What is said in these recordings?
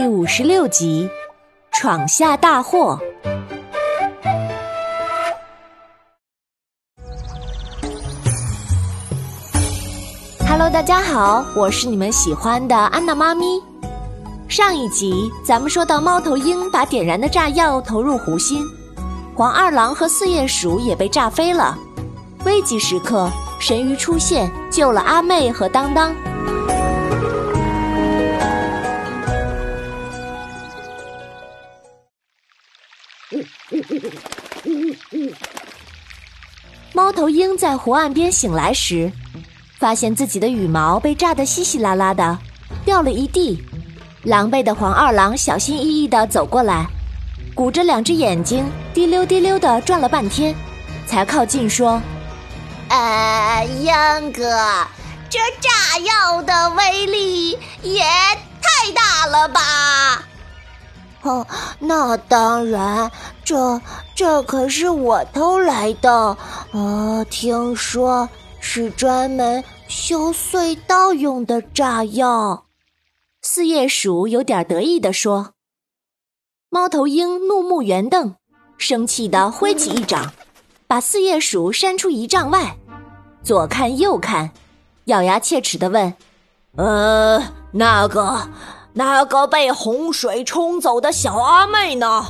第五十六集，闯下大祸。Hello，大家好，我是你们喜欢的安娜妈咪。上一集咱们说到，猫头鹰把点燃的炸药投入湖心，黄二郎和四叶鼠也被炸飞了。危急时刻，神鱼出现救了阿妹和当当。猫头鹰在湖岸边醒来时，发现自己的羽毛被炸得稀稀拉拉的，掉了一地。狼狈的黄二郎小心翼翼地走过来，鼓着两只眼睛，滴溜滴溜地转了半天，才靠近说：“呃，鹰哥，这炸药的威力也太大了吧？”哦，那当然，这这可是我偷来的，呃，听说是专门修隧道用的炸药。四叶鼠有点得意地说。猫头鹰怒目圆瞪，生气地挥起一掌，把四叶鼠扇出一丈外，左看右看，咬牙切齿地问：“呃，那个？”那个被洪水冲走的小阿妹呢？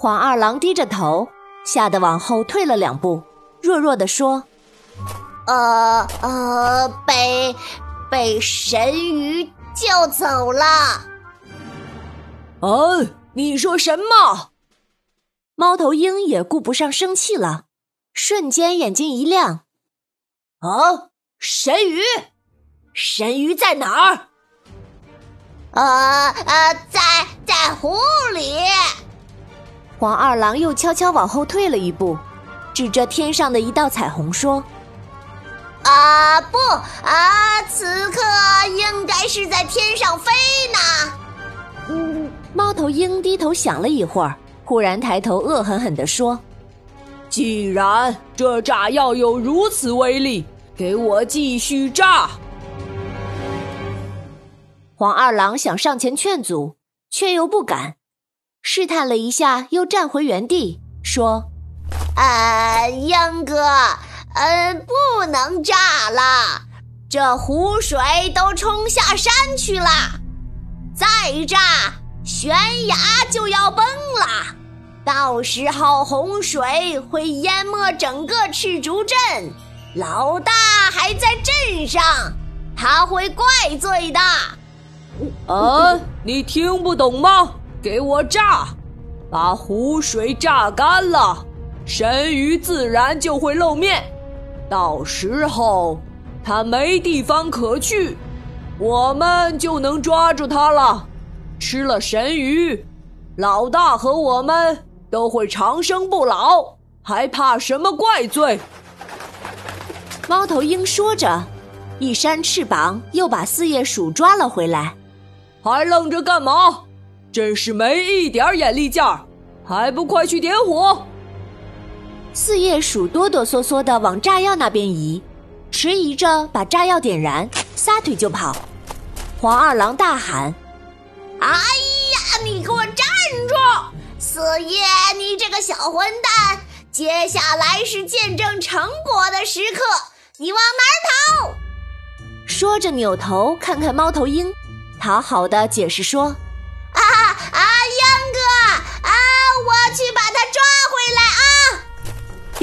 黄二郎低着头，吓得往后退了两步，弱弱的说：“呃呃，被被神鱼救走了。”哦！你说什么？猫头鹰也顾不上生气了，瞬间眼睛一亮：“啊！神鱼，神鱼在哪儿？”呃呃，在在湖里。黄二郎又悄悄往后退了一步，指着天上的一道彩虹说：“啊不啊，此刻应该是在天上飞呢。”嗯，猫头鹰低头想了一会儿，忽然抬头恶狠狠地说：“既然这炸药有如此威力，给我继续炸！”黄二郎想上前劝阻，却又不敢，试探了一下，又站回原地，说：“啊，鹰哥，呃，不能炸了，这湖水都冲下山去了，再炸，悬崖就要崩了，到时候洪水会淹没整个赤竹镇，老大还在镇上，他会怪罪的。”啊！你听不懂吗？给我炸，把湖水榨干了，神鱼自然就会露面。到时候它没地方可去，我们就能抓住它了。吃了神鱼，老大和我们都会长生不老，还怕什么怪罪？猫头鹰说着，一扇翅膀，又把四叶鼠抓了回来。还愣着干嘛？真是没一点眼力劲儿，还不快去点火！四叶鼠哆哆嗦嗦的往炸药那边移，迟疑着把炸药点燃，撒腿就跑。黄二郎大喊：“哎呀，你给我站住！四叶，你这个小混蛋！接下来是见证成果的时刻，你往哪儿逃？”说着扭头看看猫头鹰。讨好的解释说：“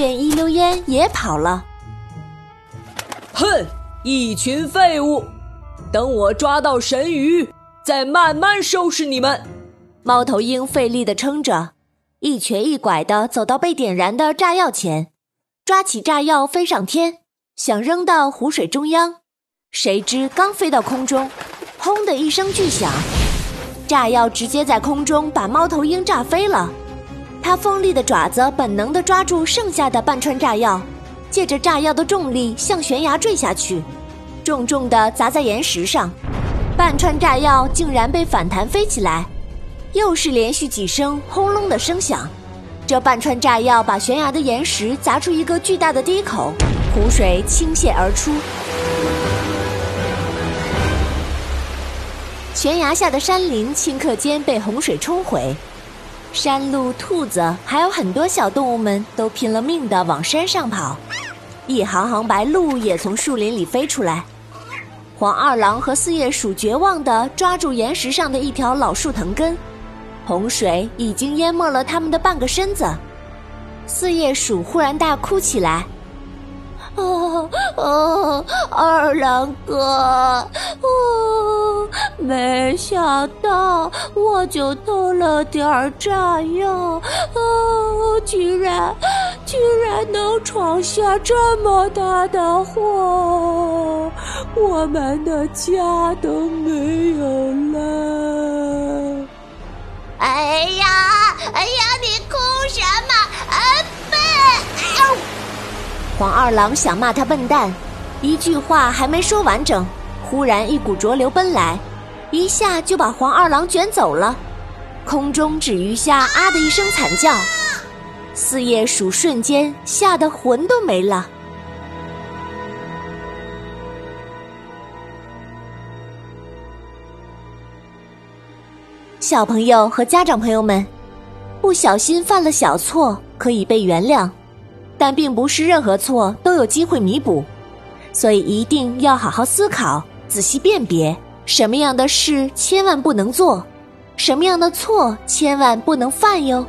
便一溜烟也跑了。哼，一群废物！等我抓到神鱼，再慢慢收拾你们。猫头鹰费力的撑着，一瘸一拐的走到被点燃的炸药前，抓起炸药飞上天，想扔到湖水中央。谁知刚飞到空中。轰的一声巨响，炸药直接在空中把猫头鹰炸飞了。它锋利的爪子本能地抓住剩下的半串炸药，借着炸药的重力向悬崖坠下去，重重地砸在岩石上。半串炸药竟然被反弹飞起来，又是连续几声轰隆的声响。这半串炸药把悬崖的岩石砸出一个巨大的低口，湖水倾泻而出。悬崖下的山林顷刻间被洪水冲毁，山鹿、兔子还有很多小动物们都拼了命的往山上跑，一行行白鹭也从树林里飞出来。黄二郎和四叶鼠绝望地抓住岩石上的一条老树藤根，洪水已经淹没了他们的半个身子。四叶鼠忽然大哭起来：“哦哦，二郎哥，哦，没想到我就偷了点炸药，哦，居然居然能闯下这么大的祸！”我们的家都没有了！哎呀，哎呀，你哭什么？啊，笨！黄二郎想骂他笨蛋，一句话还没说完整，忽然一股浊流奔来，一下就把黄二郎卷走了。空中只余下“啊”的一声惨叫，四叶鼠瞬间吓得魂都没了。小朋友和家长朋友们，不小心犯了小错可以被原谅，但并不是任何错都有机会弥补，所以一定要好好思考，仔细辨别什么样的事千万不能做，什么样的错千万不能犯哟。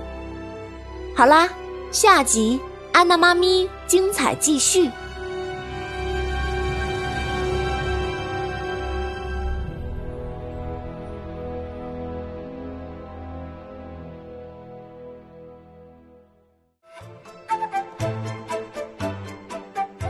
好啦，下集安娜妈咪精彩继续。